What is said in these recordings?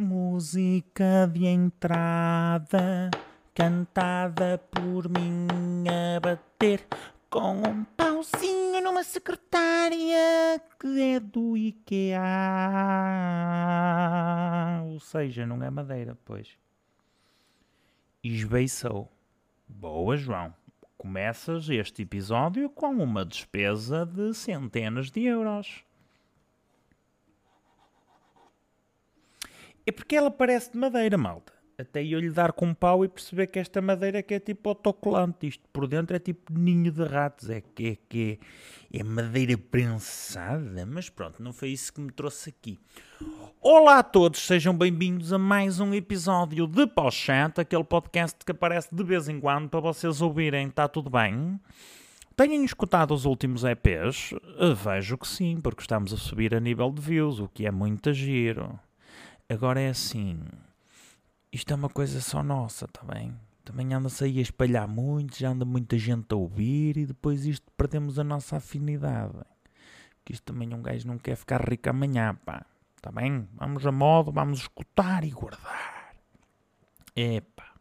Música de entrada, cantada por mim a bater com um pauzinho numa secretária que é do IKEA. Ou seja, não é madeira, pois. Esbeiçou. Boa, João. Começas este episódio com uma despesa de centenas de euros. É porque ela parece de madeira, malta. Até eu lhe dar com um pau e perceber que esta madeira é que é tipo autocolante. Isto por dentro é tipo ninho de ratos. É que é, que é, madeira prensada. Mas pronto, não foi isso que me trouxe aqui. Olá a todos, sejam bem-vindos a mais um episódio de Pós-Chat, aquele podcast que aparece de vez em quando para vocês ouvirem. Está tudo bem? Tenham escutado os últimos EPs? Vejo que sim, porque estamos a subir a nível de views, o que é muito giro. Agora é assim, isto é uma coisa só nossa, está bem? Também anda-se aí a espalhar muito, já anda muita gente a ouvir e depois isto perdemos a nossa afinidade. Que isto também um gajo não quer ficar rico amanhã, pá. Está bem? Vamos a modo, vamos escutar e guardar. Epá.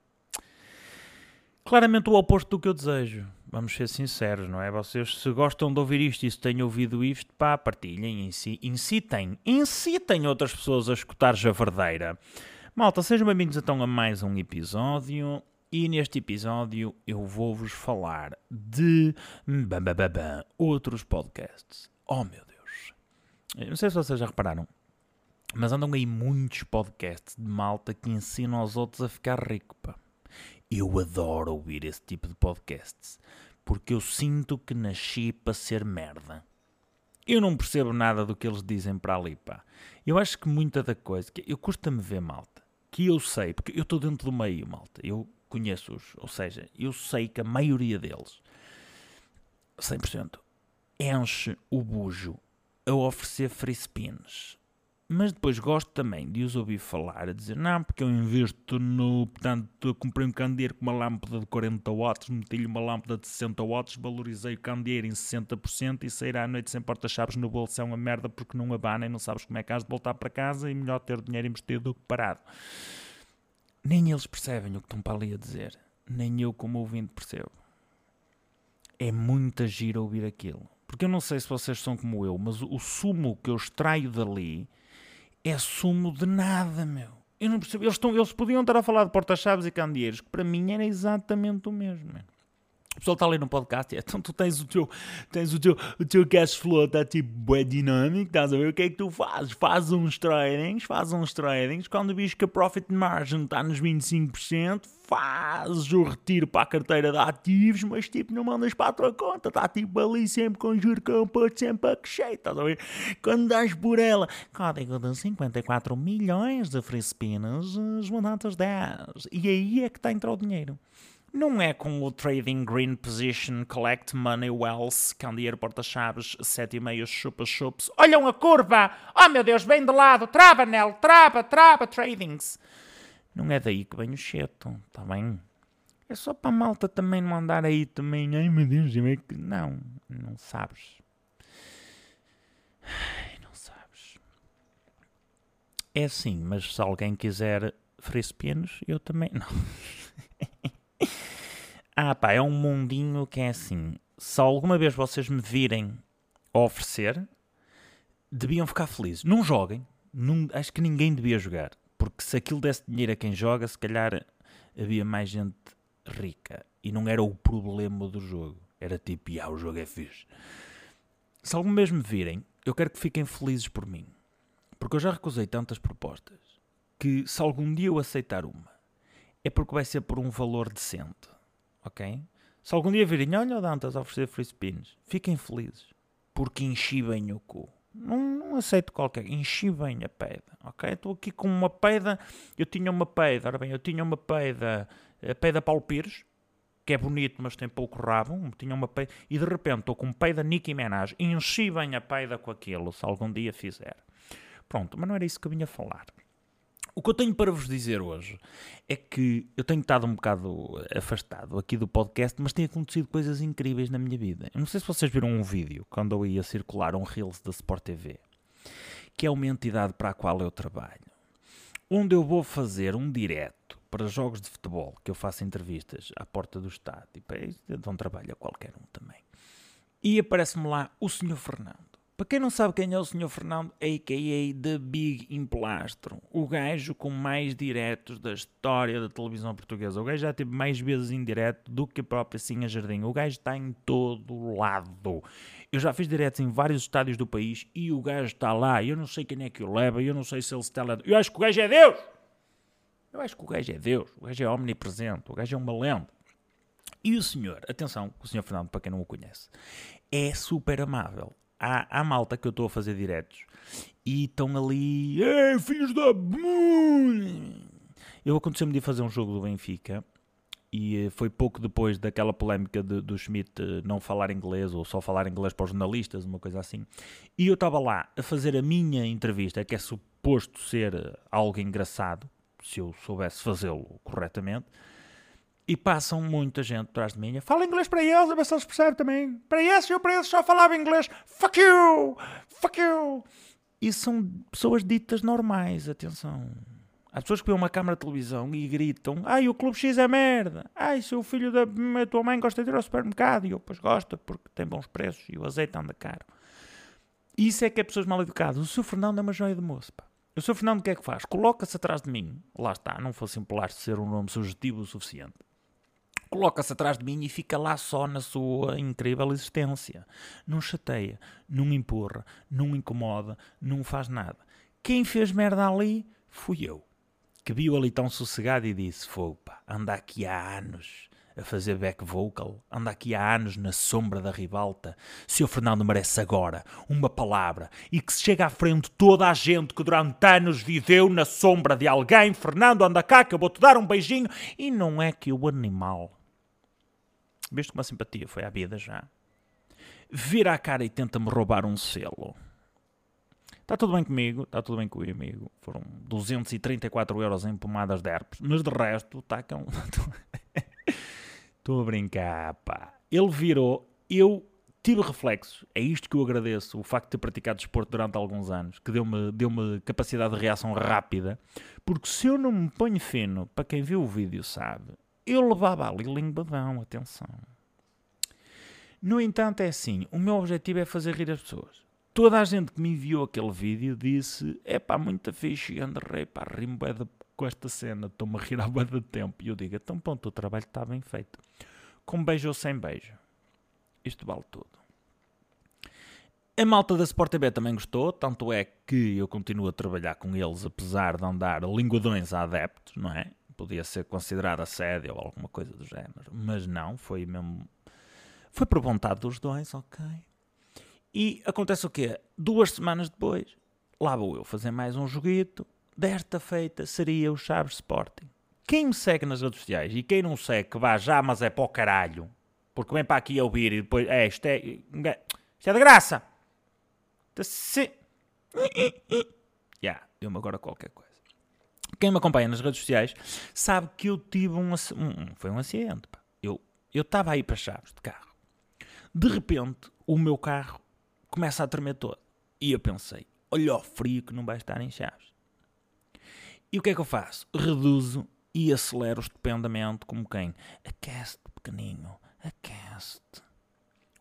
Claramente o oposto do que eu desejo. Vamos ser sinceros, não é? Vocês, se gostam de ouvir isto e se têm ouvido isto, pá, partilhem, incitem, incitem outras pessoas a escutar Javardeira. Malta, sejam bem-vindos então a mais um episódio. E neste episódio eu vou-vos falar de outros podcasts. Oh meu Deus! Eu não sei se vocês já repararam, mas andam aí muitos podcasts de malta que ensinam aos outros a ficar rico, pá. Eu adoro ouvir esse tipo de podcasts, porque eu sinto que nasci para ser merda. Eu não percebo nada do que eles dizem para ali, pá. Eu acho que muita da coisa, que eu custa-me ver malta, que eu sei, porque eu estou dentro do meio, malta. Eu conheço-os, ou seja, eu sei que a maioria deles, 100%, enche o bujo a oferecer free spins mas depois gosto também de os ouvir falar, a dizer, não, porque eu invisto no, portanto, comprei um candeeiro com uma lâmpada de 40 watts, meti-lhe uma lâmpada de 60 watts, valorizei o candeeiro em 60% e sair à noite sem porta-chaves no bolso é uma merda porque não abana e não sabes como é que has de voltar para casa e melhor ter dinheiro investido do que parado. Nem eles percebem o que estão para ali a dizer, nem eu como ouvinte percebo. É muito agir ouvir aquilo. Porque eu não sei se vocês são como eu, mas o sumo que eu extraio dali é sumo de nada, meu. Eu não percebo. Eles, estão, eles podiam estar a falar de porta-chaves e candeeiros, que para mim era exatamente o mesmo, meu. O pessoal está ali no podcast, é, então tu tens o teu, tens o teu, o teu cash flow, está tipo bem dinâmico, estás a ver? O que é que tu fazes? Fazes uns tradings, fazes uns tradings, quando vês que a profit margin está nos 25%, fazes o retiro para a carteira de ativos, mas tipo não mandas para a tua conta, está tipo ali sempre com juro composto, sempre a crescer, estás a ver? Quando dás por ela, código de 54 milhões de free spins, os mandatos 10, e aí é que está a entrar o dinheiro. Não é com o Trading Green Position Collect Money Wells, candeeiro porta-chaves, 7,5 chupa-chups. Olham a curva! Oh meu Deus, bem de lado! Trava, Nel! Trava, trava, tradings! Não é daí que vem o cheto, está bem? É só para a malta também não andar aí também. Ai meu Deus, é que. Não, não sabes. Ai, não sabes. É assim, mas se alguém quiser free spins, eu também. Não. Ah, pá, é um mundinho que é assim. Se alguma vez vocês me virem oferecer, deviam ficar felizes. Não joguem. Não, acho que ninguém devia jogar. Porque se aquilo desse dinheiro a quem joga, se calhar havia mais gente rica. E não era o problema do jogo. Era tipo, ah, o jogo é fixe. Se alguma vez me virem, eu quero que fiquem felizes por mim. Porque eu já recusei tantas propostas que se algum dia eu aceitar uma, é porque vai ser por um valor decente. Ok? Se algum dia virem, olha o Dantas a oferecer free spins, fiquem felizes. Porque enchi bem o cu. Não, não, aceito qualquer. Enchi bem a peida, ok? Estou aqui com uma peida. Eu tinha uma peida, ora bem, eu tinha uma peida, a peida Paulo Pires, que é bonito, mas tem pouco rabo. Tinha uma peida, e de repente estou com peida Nicki Minaj. Enchi bem a peida com aquilo, se algum dia fizer. Pronto, mas não era isso que eu vinha falar. O que eu tenho para vos dizer hoje é que eu tenho estado um bocado afastado aqui do podcast, mas tem acontecido coisas incríveis na minha vida. Eu não sei se vocês viram um vídeo quando eu ia circular um Reels da Sport TV, que é uma entidade para a qual eu trabalho, onde eu vou fazer um direto para jogos de futebol, que eu faço entrevistas à porta do estádio, e para isso dão trabalho a qualquer um também. E aparece-me lá o Sr. Fernando. Para quem não sabe quem é o Sr. Fernando, a.k.a. The Big Emplastro, o gajo com mais diretos da história da televisão portuguesa. O gajo já teve mais vezes em direto do que a própria Sinha Jardim. O gajo está em todo lado. Eu já fiz diretos em vários estádios do país e o gajo está lá. Eu não sei quem é que o leva, eu não sei se ele está lá. Eu acho que o gajo é Deus! Eu acho que o gajo é Deus, o gajo é omnipresente, o gajo é uma lenda. E o senhor, atenção, o senhor Fernando, para quem não o conhece, é super amável há, há malta que eu estou a fazer diretos e estão ali, Ei, filhos da. Eu aconteceu-me de fazer um jogo do Benfica e eh, foi pouco depois daquela polémica de, do Schmidt eh, não falar inglês ou só falar inglês para os jornalistas, uma coisa assim. E eu estava lá a fazer a minha entrevista, que é suposto ser eh, algo engraçado, se eu soubesse fazê-lo corretamente. E passam muita gente atrás de mim. Fala inglês para eles, a ver se eles percebem também. Para esses, eu para eles só falava inglês. Fuck you! Fuck you! E são pessoas ditas normais, atenção. Há pessoas que vêem uma câmara de televisão e gritam: Ai, o Clube X é merda. Ai, seu filho da tua mãe gosta de ir ao supermercado. E eu, pois gosta, porque tem bons preços e o azeite anda caro. Isso é que é pessoas mal educadas. O seu Fernando é uma joia de moço, pá. O seu Fernando o que é que faz? Coloca-se atrás de mim. Lá está, não fosse plástico ser um nome sugestivo o suficiente coloca-se atrás de mim e fica lá só na sua incrível existência. Não chateia, não empurra, não incomoda, não faz nada. Quem fez merda ali fui eu, que viu ali tão sossegado e disse: Fogo, pá, anda aqui há anos a fazer back vocal, anda aqui há anos na sombra da ribalta. Seu Fernando merece agora uma palavra e que se chega à frente toda a gente que durante anos viveu na sombra de alguém. Fernando, anda cá que eu vou-te dar um beijinho. E não é que o animal Viste uma simpatia foi à vida já. Vira a cara e tenta-me roubar um selo. Está tudo bem comigo, está tudo bem com o amigo. Foram 234 euros em pomadas de herpes, mas de resto está com. Estou a brincar, pá. Ele virou, eu tive reflexo. É isto que eu agradeço, o facto de ter praticado desporto durante alguns anos, que deu-me deu capacidade de reação rápida. Porque se eu não me ponho fino, para quem viu o vídeo sabe, eu levava ali linguadão, atenção. No entanto, é assim: o meu objetivo é fazer rir as pessoas. Toda a gente que me enviou aquele vídeo disse: é pá, muita fixe, André, pá, rimo com esta cena, estou-me a rir há de tempo. E eu digo: então, ponto, o trabalho está bem feito. Com beijo ou sem beijo. Isto vale tudo. A malta da Sport TV também gostou, tanto é que eu continuo a trabalhar com eles, apesar de andar linguadões a adeptos, não é? Podia ser considerado assédio ou alguma coisa do género. Mas não, foi mesmo. Foi por vontade dos dois, ok. E acontece o quê? Duas semanas depois, lá vou eu fazer mais um joguito. Desta feita seria o Chaves Sporting. Quem me segue nas redes sociais e quem não segue, que vá já, mas é para o caralho. Porque vem para aqui a ouvir e depois. É, isto é. Isto é de graça! Se... Já, yeah, deu-me agora qualquer coisa. Quem me acompanha nas redes sociais sabe que eu tive um, um foi um acidente. Pá. Eu eu estava aí para Chaves de carro. De repente, o meu carro começa a tremer todo. E eu pensei, olha o frio que não vai estar em Chaves. E o que é que eu faço? Reduzo e acelero estupendamente como quem? Aquece pequenino, aquece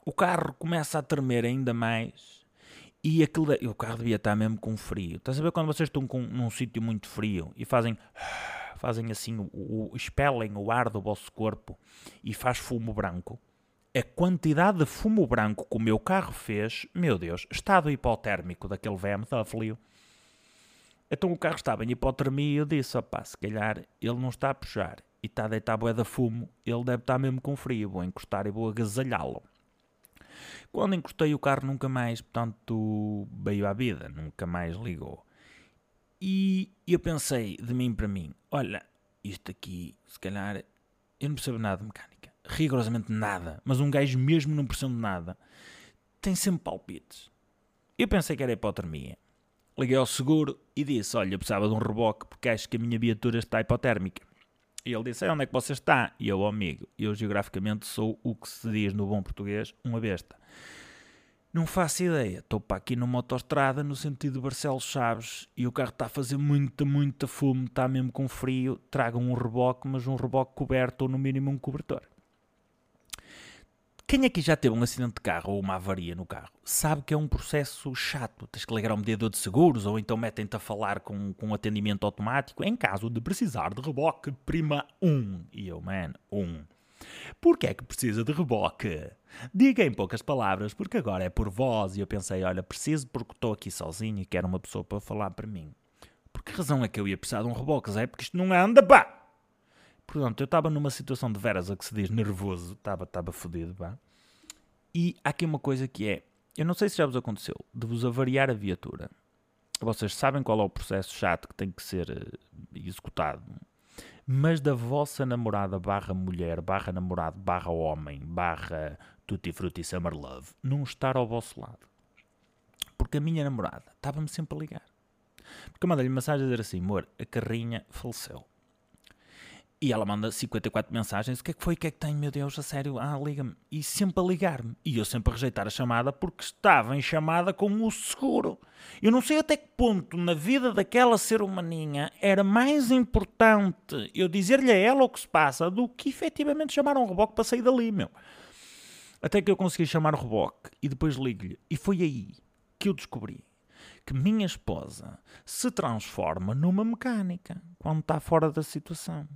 O carro começa a tremer ainda mais e aquilo, o carro devia estar mesmo com frio. Estás a ver quando vocês estão com, num sítio muito frio e fazem, fazem assim, o, o, expelem o ar do vosso corpo e faz fumo branco? A quantidade de fumo branco que o meu carro fez, meu Deus, estado hipotérmico daquele BMW. Então o carro estava em hipotermia e eu disse, opá, se calhar ele não está a puxar e está a deitar bué de fumo, ele deve estar mesmo com frio, vou encostar e vou agasalhá-lo. Quando encostei o carro nunca mais, portanto, veio à vida, nunca mais ligou. E eu pensei de mim para mim, olha, isto aqui, se calhar, eu não percebo nada de mecânica, rigorosamente nada, mas um gajo mesmo não percebe nada, tem sempre palpites. Eu pensei que era hipotermia. Liguei ao seguro e disse, olha, eu precisava de um reboque porque acho que a minha viatura está hipotérmica. E ele disse, onde é que você está? E eu, amigo, eu geograficamente sou o que se diz no bom português, uma besta. Não faço ideia. Estou para aqui numa autostrada no sentido Barcelos Chaves e o carro está a fazer muita, muita fumo, está mesmo com frio. Tragam um reboque, mas um reboque coberto ou no mínimo um cobertor. Quem aqui já teve um acidente de carro ou uma avaria no carro sabe que é um processo chato. Tens que ligar ao mediador de seguros ou então metem-te a falar com, com atendimento automático em caso de precisar de reboque, prima 1. Um. E eu, man, 1. Um. Porquê é que precisa de reboque? Diga em poucas palavras, porque agora é por voz. E eu pensei, olha, preciso porque estou aqui sozinho e quero uma pessoa para falar para mim. Por que razão é que eu ia precisar de um reboque, Zé? Porque isto não anda, pá! Portanto, eu estava numa situação de veras a que se diz nervoso, estava, estava fodido, pá. E há aqui uma coisa que é, eu não sei se já vos aconteceu, de vos avariar a viatura. Vocês sabem qual é o processo chato que tem que ser uh, executado, mas da vossa namorada barra mulher, barra namorado, barra homem, barra tutti frutti summer love, não estar ao vosso lado. Porque a minha namorada estava-me sempre a ligar. Porque eu mandei-lhe mensagem a dizer assim, amor, a carrinha faleceu. E ela manda 54 mensagens. O que é que foi? O que é que tem? Meu Deus, a sério? Ah, liga-me. E sempre a ligar-me. E eu sempre a rejeitar a chamada porque estava em chamada com o seguro. Eu não sei até que ponto na vida daquela ser humaninha era mais importante eu dizer-lhe a ela o que se passa do que efetivamente chamar um reboque para sair dali, meu. Até que eu consegui chamar o reboque e depois ligo-lhe. E foi aí que eu descobri que minha esposa se transforma numa mecânica quando está fora da situação.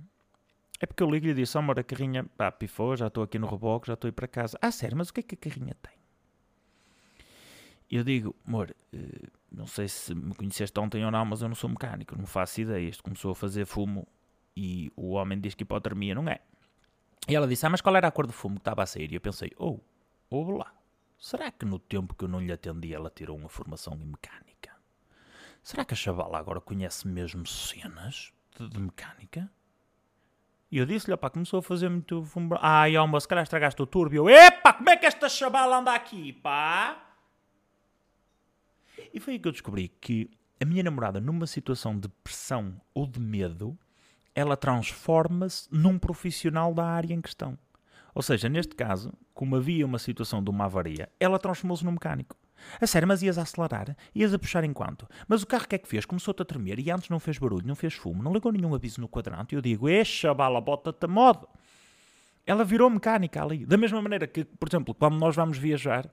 É porque eu ligo e disse, amor, a carrinha, pá, pifou, já estou aqui no reboque, já estou a ir para casa. Ah, sério, mas o que é que a carrinha tem? Eu digo, amor, eh, não sei se me conheceste ontem ou não, mas eu não sou mecânico, não faço ideia. Isto começou a fazer fumo e o homem diz que hipotermia não é. E ela disse, ah, mas qual era a cor do fumo que estava a sair? E eu pensei, oh, ouve lá, será que no tempo que eu não lhe atendi ela tirou uma formação em mecânica? Será que a chavala agora conhece mesmo cenas de, de mecânica? E eu disse-lhe, pá, começou a fazer muito fumo. Ai, ó, se calhar estragaste o turbo. E eu, epá, como é que esta chavala anda aqui, pá? E foi aí que eu descobri que a minha namorada, numa situação de pressão ou de medo, ela transforma-se num profissional da área em questão. Ou seja, neste caso, como havia uma situação de uma avaria, ela transformou-se num mecânico. A sério, mas ias a acelerar? Ias a puxar enquanto? Mas o carro que é que fez? Começou-te a tremer e antes não fez barulho, não fez fumo, não ligou nenhum aviso no quadrante. E eu digo, eixa, bala, bota-te a modo. Ela virou mecânica ali. Da mesma maneira que, por exemplo, quando nós vamos viajar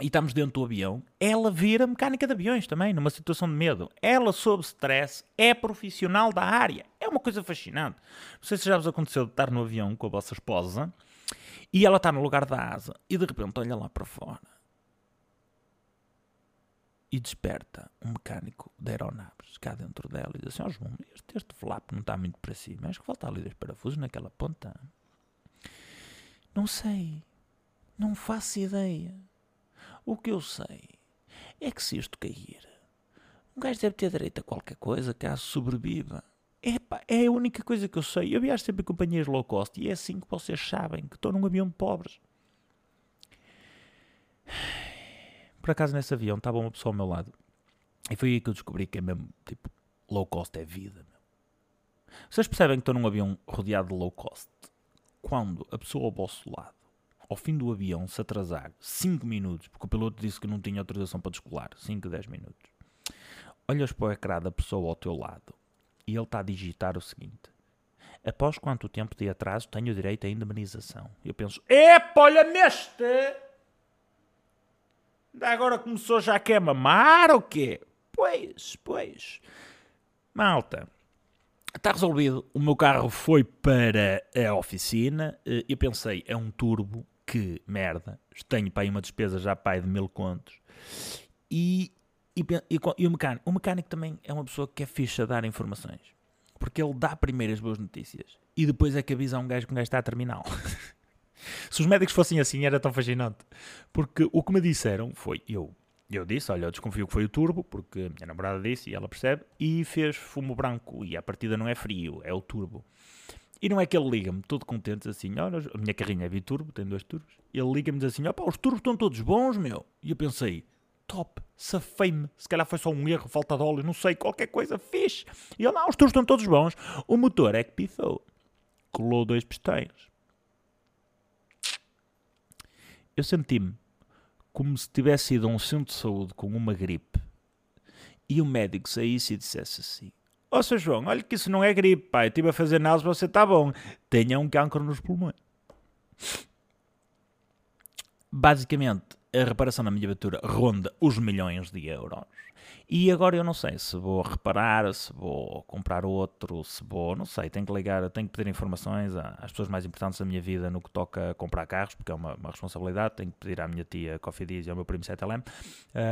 e estamos dentro do avião, ela vira mecânica de aviões também, numa situação de medo. Ela, sob stress, é profissional da área. É uma coisa fascinante. Não sei se já vos aconteceu de estar no avião com a vossa esposa e ela está no lugar da asa e de repente olha lá para fora e desperta um mecânico de aeronaves cá dentro dela e diz assim: Ó oh, João, este, este flap não está muito para cima, acho que falta ali dois parafusos naquela ponta. Não sei, não faço ideia. O que eu sei é que se isto cair, um gajo deve ter direito a qualquer coisa caso sobreviva. Epá, é a única coisa que eu sei. Eu viajo sempre em companhias low cost e é assim que vocês sabem que estou num avião de pobres. Por acaso nesse avião estava uma pessoa ao meu lado. E foi aí que eu descobri que é mesmo, tipo, low cost é vida. Meu. Vocês percebem que estou num avião rodeado de low cost. Quando a pessoa ao vosso lado, ao fim do avião, se atrasar 5 minutos, porque o piloto disse que não tinha autorização para descolar, 5, 10 minutos, olhas para o ecrã da pessoa ao teu lado e ele está a digitar o seguinte: Após quanto tempo de atraso tenho direito à indemnização? Eu penso: Epa, olha Agora começou já a quer mamar ou quê? Pois, pois. Malta, está resolvido. O meu carro foi para a oficina. Eh, eu pensei, é um turbo, que merda. Tenho para aí uma despesa já pai de mil contos. E, e, e, e, o mecânico. O mecânico também é uma pessoa que é ficha a dar informações. Porque ele dá primeiro as boas notícias. E depois é que avisa um gajo que um gajo está a terminal. Se os médicos fossem assim, era tão fascinante. Porque o que me disseram foi: eu, eu disse, olha, eu desconfio que foi o turbo, porque a minha namorada disse e ela percebe, e fez fumo branco. E a partida não é frio, é o turbo. E não é que ele liga-me todo contente assim: olha, a minha carrinha é biturbo, tem dois turbos. Ele liga-me diz assim: os turbos estão todos bons, meu. E eu pensei: top, safei-me. Se calhar foi só um erro, falta de óleo, não sei, qualquer coisa, fixe. E ele: não, os turbos estão todos bons. O motor é que pifou. Colou dois pistões eu senti-me como se tivesse ido a um centro de saúde com uma gripe e o médico saísse e dissesse assim: Ó, oh, Sr. João, olha que isso não é gripe, pai. Estive a fazer náuseas, você está bom. Tenha um cancro nos pulmões. Basicamente, a reparação na minha viatura ronda os milhões de euros. E agora eu não sei se vou reparar, se vou comprar outro, se vou, não sei, tenho que ligar, tenho que pedir informações às pessoas mais importantes da minha vida no que toca a comprar carros, porque é uma, uma responsabilidade, tenho que pedir à minha tia Coffee Diz e ao meu primo 7LM,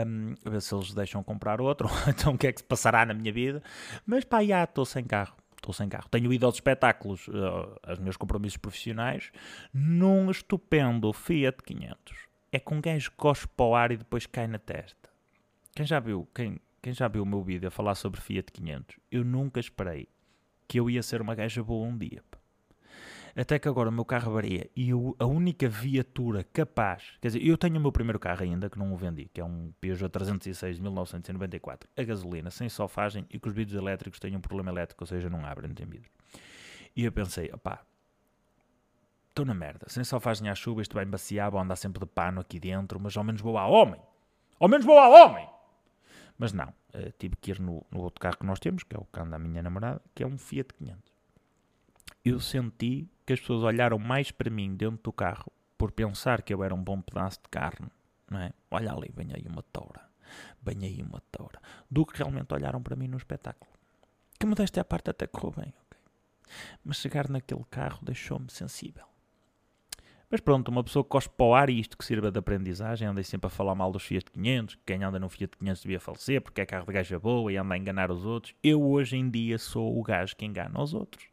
um, a ver se eles deixam comprar outro, então o que é que se passará na minha vida, mas pá, já estou sem carro. Estou sem carro. Tenho ido aos espetáculos, uh, aos meus compromissos profissionais, num estupendo Fiat 500. É com um gajo que cospe para o ar e depois cai na testa. Quem já viu, quem, quem já viu o meu vídeo a falar sobre Fiat 500, eu nunca esperei que eu ia ser uma gaja boa um dia. Até que agora o meu carro varia e eu, a única viatura capaz, quer dizer, eu tenho o meu primeiro carro ainda que não o vendi, que é um Peugeot 306 de 1994, a gasolina, sem sofagem e que os vidros elétricos têm um problema elétrico, ou seja, não abrem, não tem vidro. E eu pensei, opá, estou na merda, sem sofagem à chuva, isto vai embaciar, vou andar sempre de pano aqui dentro, mas ao menos vou a homem. Ao menos vou a homem! Mas não, uh, tive que ir no, no, outro carro que nós temos, que é o carro da minha namorada, que é um Fiat 500. Eu senti que as pessoas olharam mais para mim dentro do carro por pensar que eu era um bom pedaço de carne, não é? Olha ali, vem aí uma toura, vem aí uma toura, do que realmente olharam para mim no espetáculo. Que modéstia à parte até correu bem, ok? Mas chegar naquele carro deixou-me sensível. Mas pronto, uma pessoa que cospe para o ar e isto que sirva de aprendizagem, andei sempre a falar mal dos Fiat 500, que quem anda no Fiat 500 devia falecer porque é carro de gaja boa e anda a enganar os outros. Eu hoje em dia sou o gajo que engana os outros.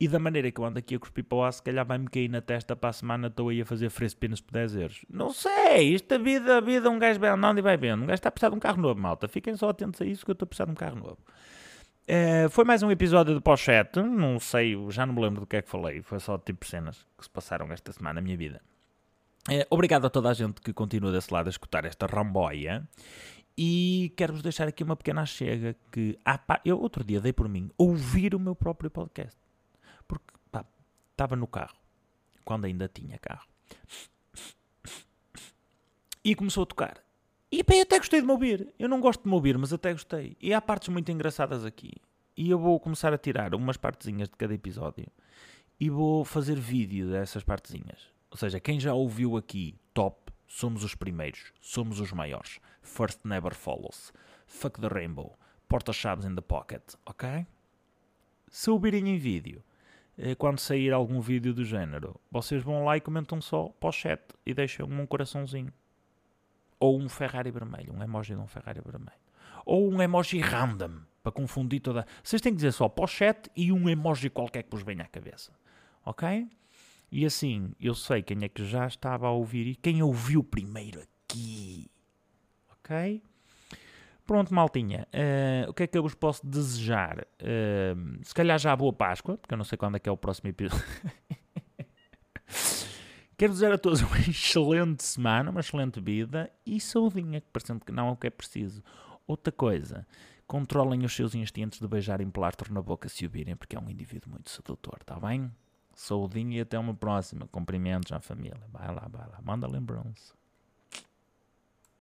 E da maneira que eu ando aqui a cuspir para o ar, se calhar vai-me cair na testa para a semana, estou aí a fazer frespinos por 10 euros. Não sei, isto a vida, a vida, um gajo vai andando e vai vendo. Um gajo está a precisar de um carro novo, malta. Fiquem só atentos a isso que eu estou a precisar de um carro novo. Uh, foi mais um episódio de Pochete. Não sei, já não me lembro do que é que falei. Foi só tipo cenas que se passaram esta semana na minha vida. Uh, obrigado a toda a gente que continua desse lado a escutar esta ramboia. E quero-vos deixar aqui uma pequena chega que ah, pá, eu outro dia dei por mim ouvir o meu próprio podcast. Porque estava no carro, quando ainda tinha carro. E começou a tocar. E bem, até gostei de me ouvir. Eu não gosto de me ouvir, mas até gostei. E há partes muito engraçadas aqui. E eu vou começar a tirar umas partezinhas de cada episódio e vou fazer vídeo dessas partezinhas. Ou seja, quem já ouviu aqui, top, somos os primeiros, somos os maiores. First never follows. Fuck the rainbow. Porta-chaves in the pocket, ok? Se ouvirem em vídeo, eh, quando sair algum vídeo do género, vocês vão lá e comentam só para o chat e deixam um coraçãozinho. Ou um Ferrari vermelho, um emoji de um Ferrari vermelho. Ou um emoji random, para confundir toda. Vocês têm que dizer só pochete e um emoji qualquer que vos venha à cabeça. Ok? E assim, eu sei quem é que já estava a ouvir e quem ouviu primeiro aqui. Ok? Pronto, maltinha. Uh, o que é que eu vos posso desejar? Uh, se calhar já a boa Páscoa, porque eu não sei quando é que é o próximo episódio. Quero dizer a todos uma excelente semana, uma excelente vida e saudinha, que parecendo que não é o que é preciso. Outra coisa, controlem os seus instintos de beijarem plastro na boca se o virem, porque é um indivíduo muito sedutor, está bem? Saudinha e até uma próxima. Cumprimentos à família. Vai lá, vai lá. Manda lembrança.